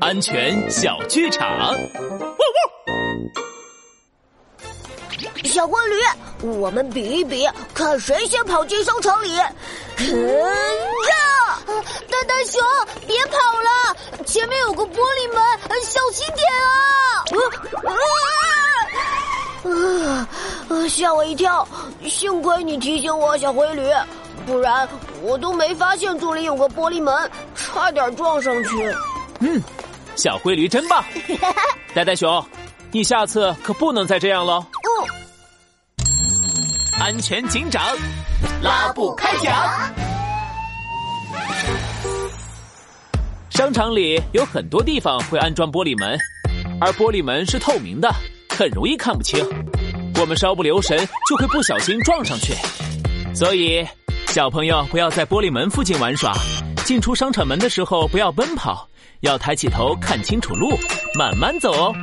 安全小剧场。小灰驴，我们比一比，看谁先跑进商场里。呀！蛋蛋熊，别跑了，前面有个玻璃门，小心点啊！啊！啊！吓我一跳，幸亏你提醒我，小灰驴，不然我都没发现这里有个玻璃门，差点撞上去。嗯，小灰驴真棒，呆呆熊，你下次可不能再这样喽。嗯，安全警长，拉布开讲。商场里有很多地方会安装玻璃门，而玻璃门是透明的，很容易看不清。我们稍不留神就会不小心撞上去，所以小朋友不要在玻璃门附近玩耍。进出商场门的时候不要奔跑，要抬起头看清楚路，慢慢走哦。